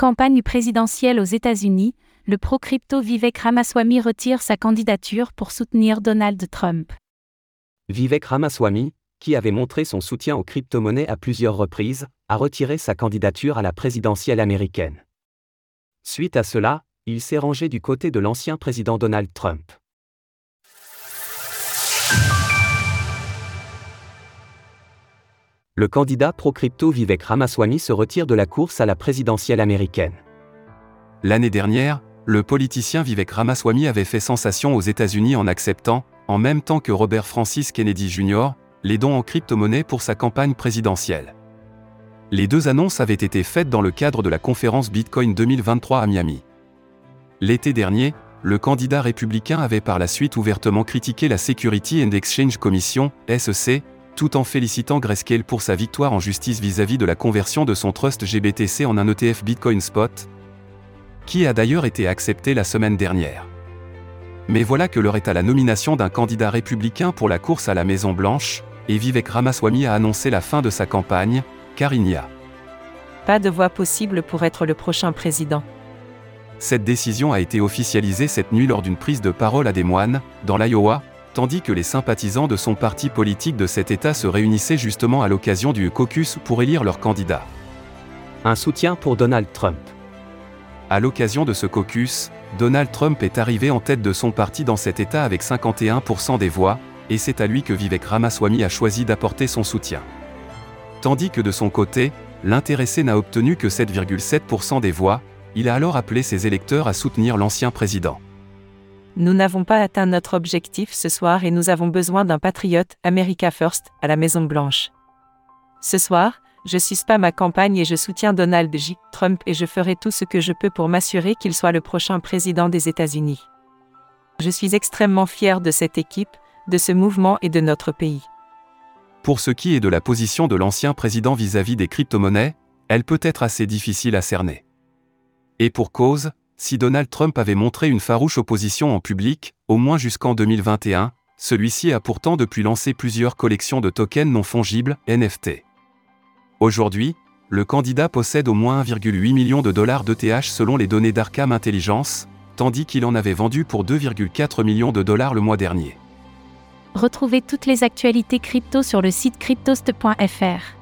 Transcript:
Campagne présidentielle aux États-Unis, le pro-crypto Vivek Ramaswamy retire sa candidature pour soutenir Donald Trump. Vivek Ramaswamy, qui avait montré son soutien aux crypto-monnaies à plusieurs reprises, a retiré sa candidature à la présidentielle américaine. Suite à cela, il s'est rangé du côté de l'ancien président Donald Trump. Le candidat pro-crypto Vivek Ramaswamy se retire de la course à la présidentielle américaine. L'année dernière, le politicien Vivek Ramaswamy avait fait sensation aux États-Unis en acceptant, en même temps que Robert Francis Kennedy Jr., les dons en crypto-monnaie pour sa campagne présidentielle. Les deux annonces avaient été faites dans le cadre de la conférence Bitcoin 2023 à Miami. L'été dernier, le candidat républicain avait par la suite ouvertement critiqué la Security and Exchange Commission, SEC, tout en félicitant Grayscale pour sa victoire en justice vis-à-vis de la conversion de son trust GBTC en un ETF Bitcoin Spot, qui a d'ailleurs été accepté la semaine dernière. Mais voilà que l'heure est à la nomination d'un candidat républicain pour la course à la Maison Blanche, et Vivek Ramaswamy a annoncé la fin de sa campagne, car il n'y a pas de voie possible pour être le prochain président. Cette décision a été officialisée cette nuit lors d'une prise de parole à Des Moines, dans l'Iowa, tandis que les sympathisants de son parti politique de cet État se réunissaient justement à l'occasion du caucus pour élire leur candidat. Un soutien pour Donald Trump. À l'occasion de ce caucus, Donald Trump est arrivé en tête de son parti dans cet État avec 51% des voix, et c'est à lui que Vivek Ramaswamy a choisi d'apporter son soutien. Tandis que de son côté, l'intéressé n'a obtenu que 7,7% des voix, il a alors appelé ses électeurs à soutenir l'ancien président. Nous n'avons pas atteint notre objectif ce soir et nous avons besoin d'un patriote, America First, à la Maison Blanche. Ce soir, je suis pas ma campagne et je soutiens Donald J. Trump et je ferai tout ce que je peux pour m'assurer qu'il soit le prochain président des États-Unis. Je suis extrêmement fier de cette équipe, de ce mouvement et de notre pays. Pour ce qui est de la position de l'ancien président vis-à-vis des crypto-monnaies, elle peut être assez difficile à cerner. Et pour cause, si Donald Trump avait montré une farouche opposition en public, au moins jusqu'en 2021, celui-ci a pourtant depuis lancé plusieurs collections de tokens non fongibles, NFT. Aujourd'hui, le candidat possède au moins 1,8 million de dollars d'ETH selon les données d'Arkham Intelligence, tandis qu'il en avait vendu pour 2,4 millions de dollars le mois dernier. Retrouvez toutes les actualités crypto sur le site cryptost.fr.